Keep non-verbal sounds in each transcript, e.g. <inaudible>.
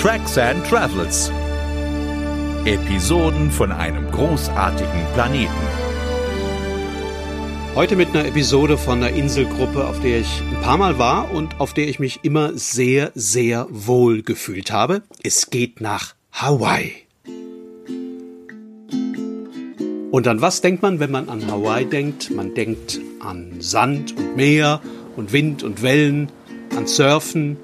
Tracks and Travels. Episoden von einem großartigen Planeten. Heute mit einer Episode von einer Inselgruppe, auf der ich ein paar Mal war und auf der ich mich immer sehr, sehr wohl gefühlt habe. Es geht nach Hawaii. Und an was denkt man, wenn man an Hawaii denkt? Man denkt an Sand und Meer und Wind und Wellen, an Surfen,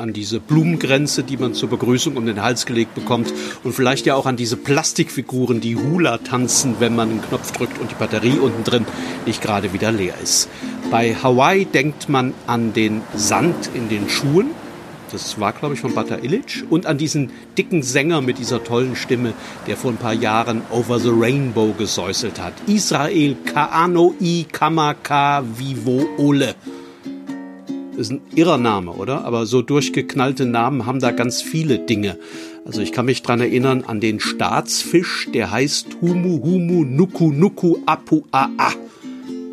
an diese Blumengrenze, die man zur Begrüßung um den Hals gelegt bekommt und vielleicht ja auch an diese Plastikfiguren, die Hula tanzen, wenn man einen Knopf drückt und die Batterie unten drin nicht gerade wieder leer ist. Bei Hawaii denkt man an den Sand in den Schuhen, das war, glaube ich, von Bata Illich. Und an diesen dicken Sänger mit dieser tollen Stimme, der vor ein paar Jahren Over the Rainbow gesäuselt hat. Israel Kaano I Kamaka Vivo Ole. Ist ein irrer Name, oder? Aber so durchgeknallte Namen haben da ganz viele Dinge. Also ich kann mich dran erinnern an den Staatsfisch, der heißt Humu Humu Nuku Nuku Apu Aa.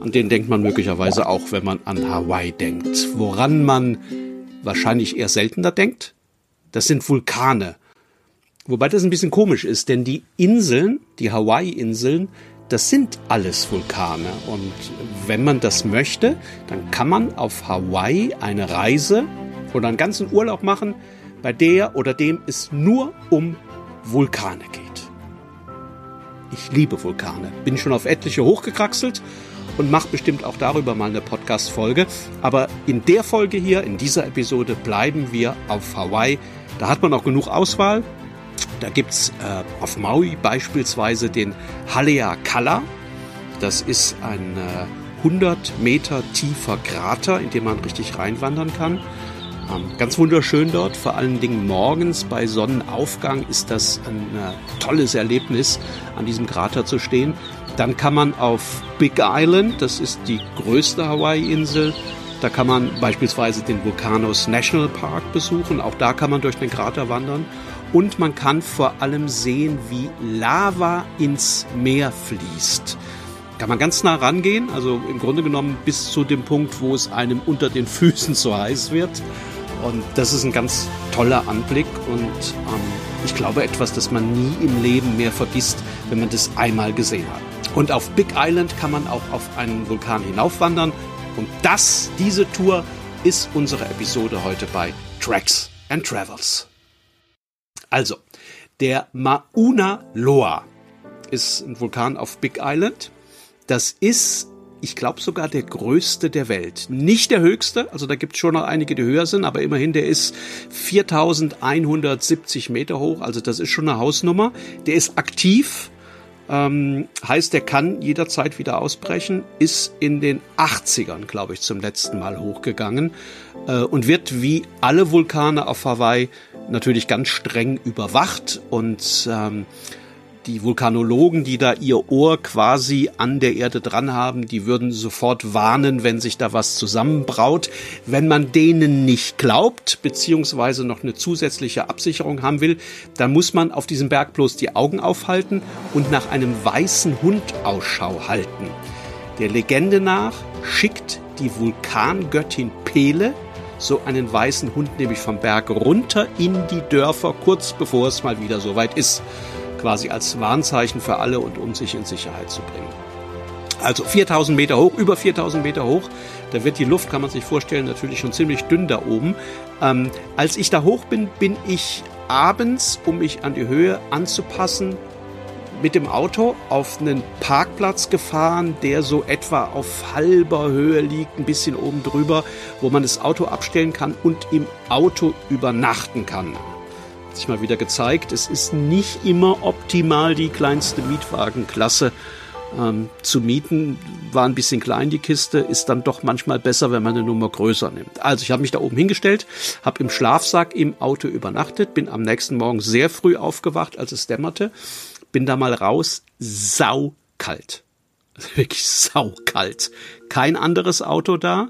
An den denkt man möglicherweise auch, wenn man an Hawaii denkt. Woran man wahrscheinlich eher seltener denkt, das sind Vulkane. Wobei das ein bisschen komisch ist, denn die Inseln, die Hawaii-Inseln, das sind alles Vulkane. Und wenn man das möchte, dann kann man auf Hawaii eine Reise oder einen ganzen Urlaub machen, bei der oder dem es nur um Vulkane geht. Ich liebe Vulkane. Bin schon auf etliche hochgekraxelt und mache bestimmt auch darüber mal eine Podcast-Folge. Aber in der Folge hier, in dieser Episode, bleiben wir auf Hawaii. Da hat man auch genug Auswahl. Da gibt's äh, auf Maui beispielsweise den Haleakala. Das ist ein äh, 100 Meter tiefer Krater, in dem man richtig reinwandern kann. Ähm, ganz wunderschön dort, vor allen Dingen morgens bei Sonnenaufgang ist das ein äh, tolles Erlebnis, an diesem Krater zu stehen. Dann kann man auf Big Island, das ist die größte Hawaii-Insel, da kann man beispielsweise den Vulcanos National Park besuchen. Auch da kann man durch den Krater wandern. Und man kann vor allem sehen, wie Lava ins Meer fließt. Kann man ganz nah rangehen, also im Grunde genommen bis zu dem Punkt, wo es einem unter den Füßen so heiß wird. Und das ist ein ganz toller Anblick und ähm, ich glaube etwas, das man nie im Leben mehr vergisst, wenn man das einmal gesehen hat. Und auf Big Island kann man auch auf einen Vulkan hinaufwandern. Und das, diese Tour, ist unsere Episode heute bei Tracks and Travels. Also, der Mauna Loa ist ein Vulkan auf Big Island. Das ist, ich glaube, sogar der größte der Welt. Nicht der höchste, also da gibt es schon noch einige, die höher sind, aber immerhin, der ist 4170 Meter hoch, also das ist schon eine Hausnummer. Der ist aktiv, ähm, heißt, der kann jederzeit wieder ausbrechen, ist in den 80ern, glaube ich, zum letzten Mal hochgegangen äh, und wird wie alle Vulkane auf Hawaii natürlich ganz streng überwacht und ähm, die Vulkanologen, die da ihr Ohr quasi an der Erde dran haben, die würden sofort warnen, wenn sich da was zusammenbraut. Wenn man denen nicht glaubt, beziehungsweise noch eine zusätzliche Absicherung haben will, dann muss man auf diesem Berg bloß die Augen aufhalten und nach einem weißen Hund Ausschau halten. Der Legende nach schickt die Vulkangöttin Pele so einen weißen Hund nämlich vom Berg runter in die Dörfer, kurz bevor es mal wieder soweit ist. Quasi als Warnzeichen für alle und um sich in Sicherheit zu bringen. Also 4000 Meter hoch, über 4000 Meter hoch. Da wird die Luft, kann man sich vorstellen, natürlich schon ziemlich dünn da oben. Ähm, als ich da hoch bin, bin ich abends, um mich an die Höhe anzupassen, mit dem Auto auf einen Parkplatz gefahren, der so etwa auf halber Höhe liegt, ein bisschen oben drüber, wo man das Auto abstellen kann und im Auto übernachten kann. Hat sich mal wieder gezeigt, es ist nicht immer optimal, die kleinste Mietwagenklasse ähm, zu mieten. War ein bisschen klein die Kiste, ist dann doch manchmal besser, wenn man eine Nummer größer nimmt. Also ich habe mich da oben hingestellt, habe im Schlafsack im Auto übernachtet, bin am nächsten Morgen sehr früh aufgewacht, als es dämmerte bin da mal raus, saukalt. <laughs> Wirklich saukalt. Kein anderes Auto da.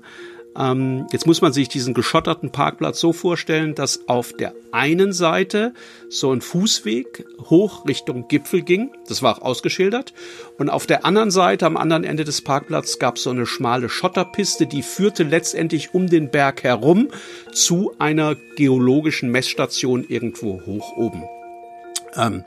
Ähm, jetzt muss man sich diesen geschotterten Parkplatz so vorstellen, dass auf der einen Seite so ein Fußweg hoch Richtung Gipfel ging. Das war auch ausgeschildert. Und auf der anderen Seite, am anderen Ende des Parkplatzes, gab es so eine schmale Schotterpiste, die führte letztendlich um den Berg herum zu einer geologischen Messstation irgendwo hoch oben. Ähm,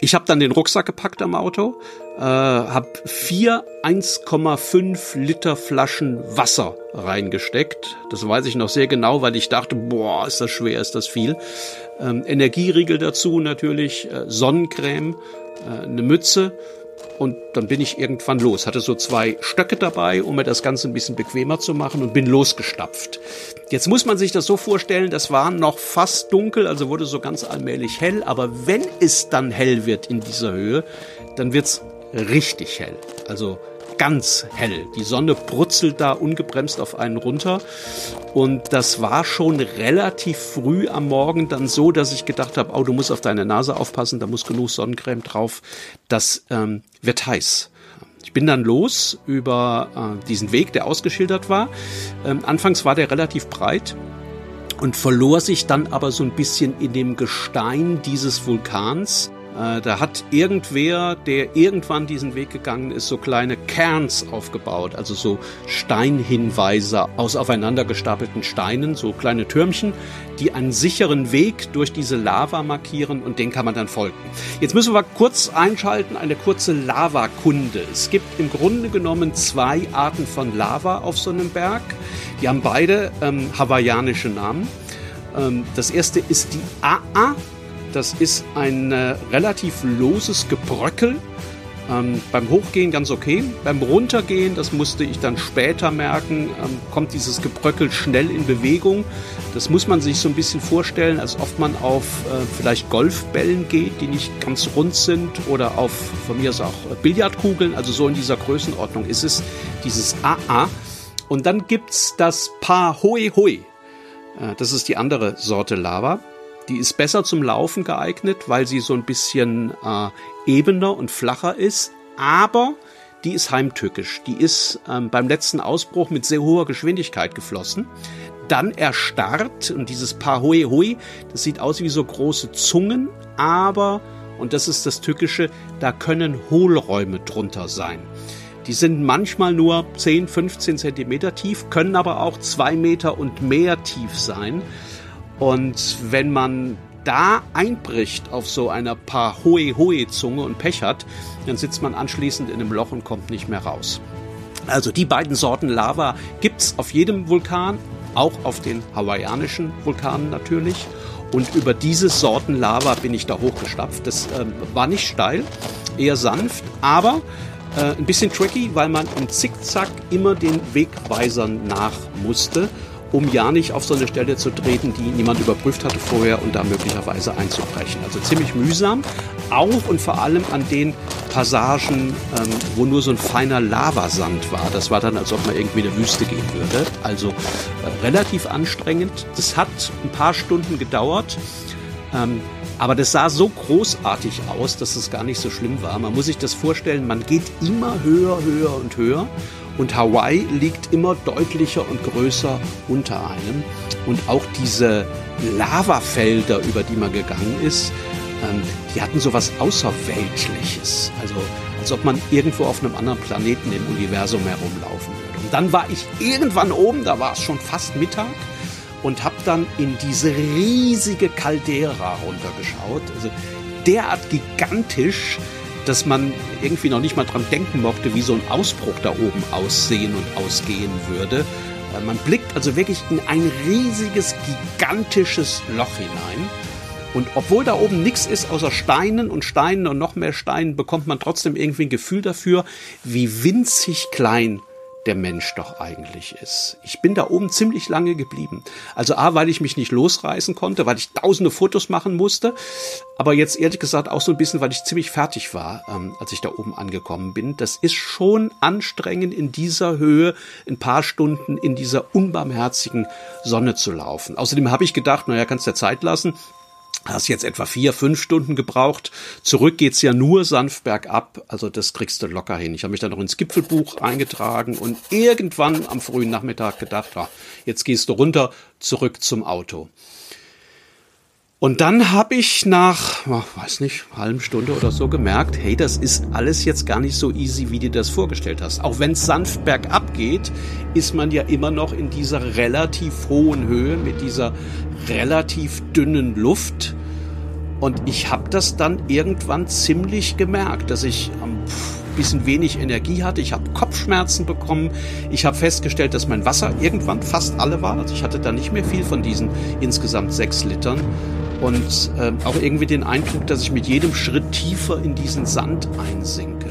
ich habe dann den Rucksack gepackt am Auto, äh, habe vier 1,5 Liter Flaschen Wasser reingesteckt. Das weiß ich noch sehr genau, weil ich dachte, boah, ist das schwer, ist das viel. Ähm, Energieriegel dazu natürlich, äh, Sonnencreme, äh, eine Mütze und dann bin ich irgendwann los. Hatte so zwei Stöcke dabei, um mir das Ganze ein bisschen bequemer zu machen und bin losgestapft. Jetzt muss man sich das so vorstellen, das war noch fast dunkel, also wurde so ganz allmählich hell. Aber wenn es dann hell wird in dieser Höhe, dann wird's richtig hell. Also ganz hell. Die Sonne brutzelt da ungebremst auf einen runter. Und das war schon relativ früh am Morgen dann so, dass ich gedacht habe, oh, du musst auf deine Nase aufpassen, da muss genug Sonnencreme drauf. Das ähm, wird heiß. Ich bin dann los über äh, diesen Weg, der ausgeschildert war. Ähm, anfangs war der relativ breit und verlor sich dann aber so ein bisschen in dem Gestein dieses Vulkans. Äh, da hat irgendwer, der irgendwann diesen Weg gegangen ist, so kleine Cairns aufgebaut, also so Steinhinweise aus aufeinander gestapelten Steinen, so kleine Türmchen, die einen sicheren Weg durch diese Lava markieren und den kann man dann folgen. Jetzt müssen wir kurz einschalten, eine kurze Lavakunde. Es gibt im Grunde genommen zwei Arten von Lava auf so einem Berg. Die haben beide ähm, hawaiianische Namen. Ähm, das erste ist die AA das ist ein äh, relativ loses Gebröckel. Ähm, beim Hochgehen ganz okay. Beim Runtergehen, das musste ich dann später merken, ähm, kommt dieses Gebröckel schnell in Bewegung. Das muss man sich so ein bisschen vorstellen, als ob man auf äh, vielleicht Golfbällen geht, die nicht ganz rund sind, oder auf von mir aus auch Billardkugeln. Also so in dieser Größenordnung ist es dieses AA. Und dann gibt's das Pa Hoi Hoi. Äh, das ist die andere Sorte Lava. Die ist besser zum Laufen geeignet, weil sie so ein bisschen äh, ebener und flacher ist. Aber die ist heimtückisch. Die ist ähm, beim letzten Ausbruch mit sehr hoher Geschwindigkeit geflossen. Dann erstarrt und dieses Hui Hui, das sieht aus wie so große Zungen, aber, und das ist das Tückische, da können Hohlräume drunter sein. Die sind manchmal nur 10, 15 Zentimeter tief, können aber auch zwei Meter und mehr tief sein. Und wenn man da einbricht auf so einer paar hohe hohe Zunge und Pech hat, dann sitzt man anschließend in einem Loch und kommt nicht mehr raus. Also die beiden Sorten Lava gibt's auf jedem Vulkan, auch auf den hawaiianischen Vulkanen natürlich. Und über diese Sorten Lava bin ich da hochgestapft. Das äh, war nicht steil, eher sanft, aber äh, ein bisschen tricky, weil man im Zickzack immer den Wegweisern nach musste um ja nicht auf so eine Stelle zu treten, die niemand überprüft hatte vorher und da möglicherweise einzubrechen. Also ziemlich mühsam, auch und vor allem an den Passagen, ähm, wo nur so ein feiner Lavasand war. Das war dann, als ob man irgendwie in eine Wüste gehen würde. Also äh, relativ anstrengend. Das hat ein paar Stunden gedauert. Ähm, aber das sah so großartig aus, dass es gar nicht so schlimm war. Man muss sich das vorstellen, man geht immer höher, höher und höher und Hawaii liegt immer deutlicher und größer unter einem. Und auch diese Lavafelder, über die man gegangen ist, ähm, die hatten so was Außerweltliches. Also als ob man irgendwo auf einem anderen Planeten im Universum herumlaufen würde. Und dann war ich irgendwann oben, da war es schon fast Mittag und habe dann in diese riesige Caldera runtergeschaut. Also derart gigantisch, dass man irgendwie noch nicht mal dran denken mochte, wie so ein Ausbruch da oben aussehen und ausgehen würde. Man blickt also wirklich in ein riesiges, gigantisches Loch hinein. Und obwohl da oben nichts ist außer Steinen und Steinen und noch mehr Steinen, bekommt man trotzdem irgendwie ein Gefühl dafür, wie winzig klein der Mensch doch eigentlich ist. Ich bin da oben ziemlich lange geblieben. Also A, weil ich mich nicht losreißen konnte, weil ich tausende Fotos machen musste, aber jetzt ehrlich gesagt auch so ein bisschen, weil ich ziemlich fertig war, ähm, als ich da oben angekommen bin. Das ist schon anstrengend in dieser Höhe ein paar Stunden in dieser unbarmherzigen Sonne zu laufen. Außerdem habe ich gedacht, naja, kannst du Zeit lassen. Hast jetzt etwa vier, fünf Stunden gebraucht. Zurück geht's ja nur sanft bergab. Also das kriegst du locker hin. Ich habe mich dann noch ins Gipfelbuch eingetragen und irgendwann am frühen Nachmittag gedacht, ja, jetzt gehst du runter, zurück zum Auto. Und dann habe ich nach, oh, weiß nicht, halben Stunde oder so gemerkt, hey, das ist alles jetzt gar nicht so easy, wie du das vorgestellt hast. Auch wenn es sanft bergab geht, ist man ja immer noch in dieser relativ hohen Höhe mit dieser relativ dünnen Luft. Und ich habe das dann irgendwann ziemlich gemerkt, dass ich ein bisschen wenig Energie hatte. Ich habe Kopfschmerzen bekommen. Ich habe festgestellt, dass mein Wasser irgendwann fast alle war. Also ich hatte da nicht mehr viel von diesen insgesamt sechs Litern und äh, auch irgendwie den Eindruck, dass ich mit jedem Schritt tiefer in diesen Sand einsinke.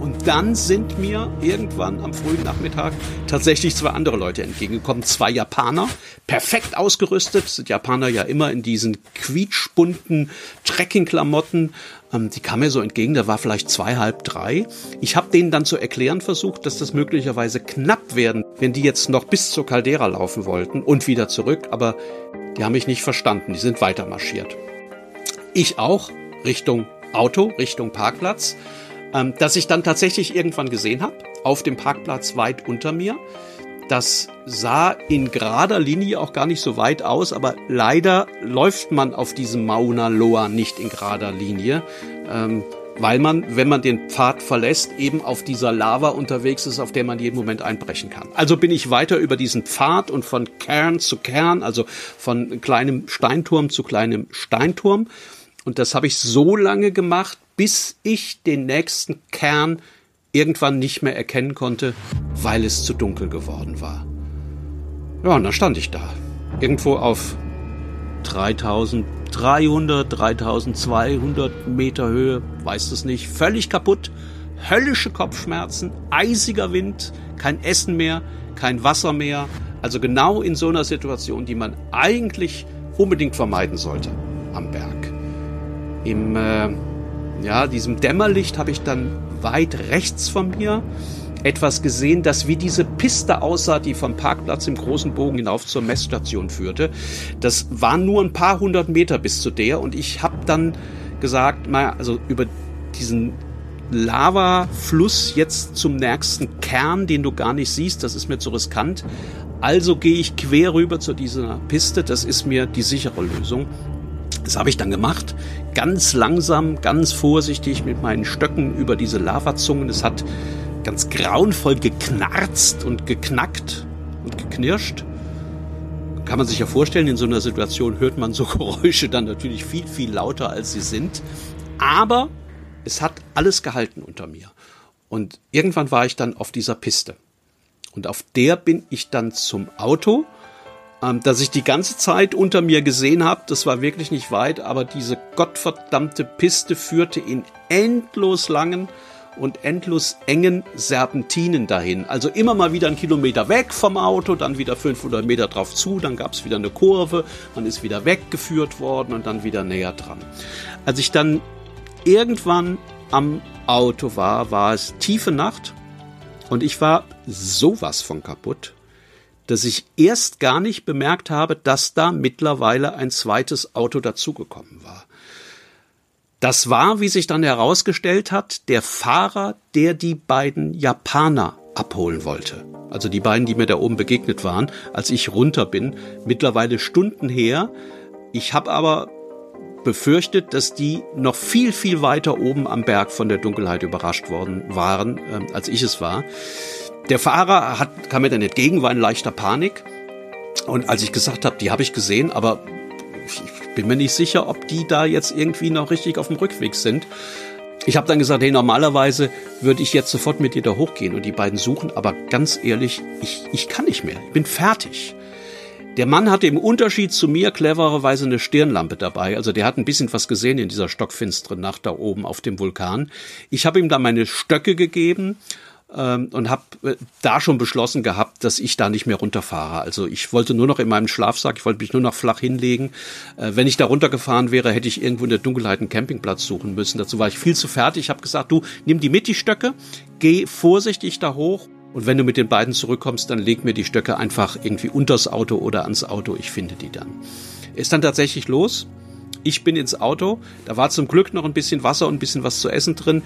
Und dann sind mir irgendwann am frühen Nachmittag tatsächlich zwei andere Leute entgegengekommen, zwei Japaner, perfekt ausgerüstet, sind Japaner ja immer in diesen quietschbunten Trekkingklamotten. Ähm, die kamen mir so entgegen, da war vielleicht zwei, halb drei. Ich habe denen dann zu erklären versucht, dass das möglicherweise knapp werden, wenn die jetzt noch bis zur Caldera laufen wollten und wieder zurück, aber die haben mich nicht verstanden, die sind weiter marschiert. Ich auch, Richtung Auto, Richtung Parkplatz, ähm, dass ich dann tatsächlich irgendwann gesehen habe, auf dem Parkplatz weit unter mir. Das sah in gerader Linie auch gar nicht so weit aus, aber leider läuft man auf diesem Mauna Loa nicht in gerader Linie. Ähm, weil man, wenn man den Pfad verlässt, eben auf dieser Lava unterwegs ist, auf der man jeden Moment einbrechen kann. Also bin ich weiter über diesen Pfad und von Kern zu Kern, also von kleinem Steinturm zu kleinem Steinturm. Und das habe ich so lange gemacht, bis ich den nächsten Kern irgendwann nicht mehr erkennen konnte, weil es zu dunkel geworden war. Ja, und dann stand ich da. Irgendwo auf 3300, 3200 Meter Höhe, weiß es nicht, völlig kaputt, höllische Kopfschmerzen, eisiger Wind, kein Essen mehr, kein Wasser mehr. Also genau in so einer Situation, die man eigentlich unbedingt vermeiden sollte am Berg. Im äh, ja, diesem Dämmerlicht habe ich dann weit rechts von mir etwas gesehen, das wie diese Piste aussah, die vom Parkplatz im großen Bogen hinauf zur Messstation führte. Das waren nur ein paar hundert Meter bis zu der und ich habe dann gesagt, mal also über diesen Lavafluss jetzt zum nächsten Kern, den du gar nicht siehst, das ist mir zu riskant. Also gehe ich quer rüber zu dieser Piste, das ist mir die sichere Lösung. Das habe ich dann gemacht, ganz langsam, ganz vorsichtig mit meinen Stöcken über diese Lavazungen. Es hat ganz grauenvoll geknarzt und geknackt und geknirscht. Kann man sich ja vorstellen, in so einer Situation hört man so <laughs> Geräusche dann natürlich viel, viel lauter, als sie sind. Aber es hat alles gehalten unter mir. Und irgendwann war ich dann auf dieser Piste. Und auf der bin ich dann zum Auto, ähm, das ich die ganze Zeit unter mir gesehen habe. Das war wirklich nicht weit, aber diese gottverdammte Piste führte in endlos langen, und endlos engen Serpentinen dahin. Also immer mal wieder einen Kilometer weg vom Auto, dann wieder 500 Meter drauf zu, dann gab es wieder eine Kurve, man ist wieder weggeführt worden und dann wieder näher dran. Als ich dann irgendwann am Auto war, war es tiefe Nacht und ich war sowas von kaputt, dass ich erst gar nicht bemerkt habe, dass da mittlerweile ein zweites Auto dazugekommen war. Das war, wie sich dann herausgestellt hat, der Fahrer, der die beiden Japaner abholen wollte. Also die beiden, die mir da oben begegnet waren, als ich runter bin. Mittlerweile Stunden her. Ich habe aber befürchtet, dass die noch viel, viel weiter oben am Berg von der Dunkelheit überrascht worden waren, äh, als ich es war. Der Fahrer hat, kam mir dann entgegen, war in leichter Panik. Und als ich gesagt habe, die habe ich gesehen, aber ich bin mir nicht sicher, ob die da jetzt irgendwie noch richtig auf dem Rückweg sind. Ich habe dann gesagt, hey, normalerweise würde ich jetzt sofort mit dir da hochgehen und die beiden suchen, aber ganz ehrlich, ich, ich kann nicht mehr. Ich bin fertig. Der Mann hatte im Unterschied zu mir clevererweise eine Stirnlampe dabei. Also der hat ein bisschen was gesehen in dieser stockfinsteren Nacht da oben auf dem Vulkan. Ich habe ihm dann meine Stöcke gegeben ähm, und habe äh, da schon beschlossen gehabt, dass ich da nicht mehr runterfahre. Also ich wollte nur noch in meinem Schlafsack, ich wollte mich nur noch flach hinlegen. Äh, wenn ich da runtergefahren wäre, hätte ich irgendwo in der Dunkelheit einen Campingplatz suchen müssen. Dazu war ich viel zu fertig. Ich habe gesagt, du nimm die mit die Stöcke, geh vorsichtig da hoch und wenn du mit den beiden zurückkommst, dann leg mir die Stöcke einfach irgendwie unters Auto oder ans Auto. Ich finde die dann. Ist dann tatsächlich los. Ich bin ins Auto, da war zum Glück noch ein bisschen Wasser und ein bisschen was zu essen drin.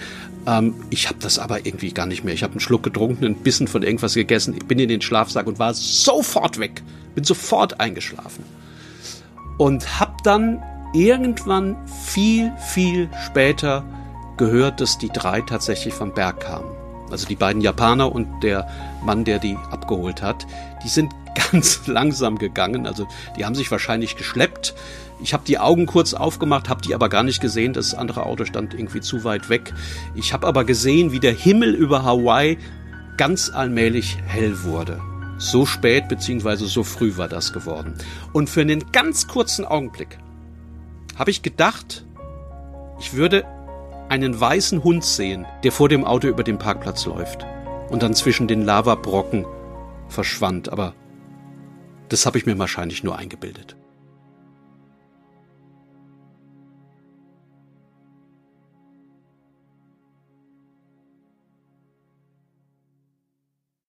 Ähm, ich habe das aber irgendwie gar nicht mehr. Ich habe einen Schluck getrunken, ein bisschen von irgendwas gegessen. Ich bin in den Schlafsack und war sofort weg. Bin sofort eingeschlafen. Und hab dann irgendwann viel, viel später gehört, dass die drei tatsächlich vom Berg kamen. Also die beiden Japaner und der Mann, der die abgeholt hat. Die sind <laughs> ganz langsam gegangen. Also die haben sich wahrscheinlich geschleppt. Ich habe die Augen kurz aufgemacht, habe die aber gar nicht gesehen. Das andere Auto stand irgendwie zu weit weg. Ich habe aber gesehen, wie der Himmel über Hawaii ganz allmählich hell wurde. So spät beziehungsweise so früh war das geworden. Und für einen ganz kurzen Augenblick habe ich gedacht, ich würde einen weißen Hund sehen, der vor dem Auto über den Parkplatz läuft und dann zwischen den Lavabrocken verschwand. Aber das habe ich mir wahrscheinlich nur eingebildet.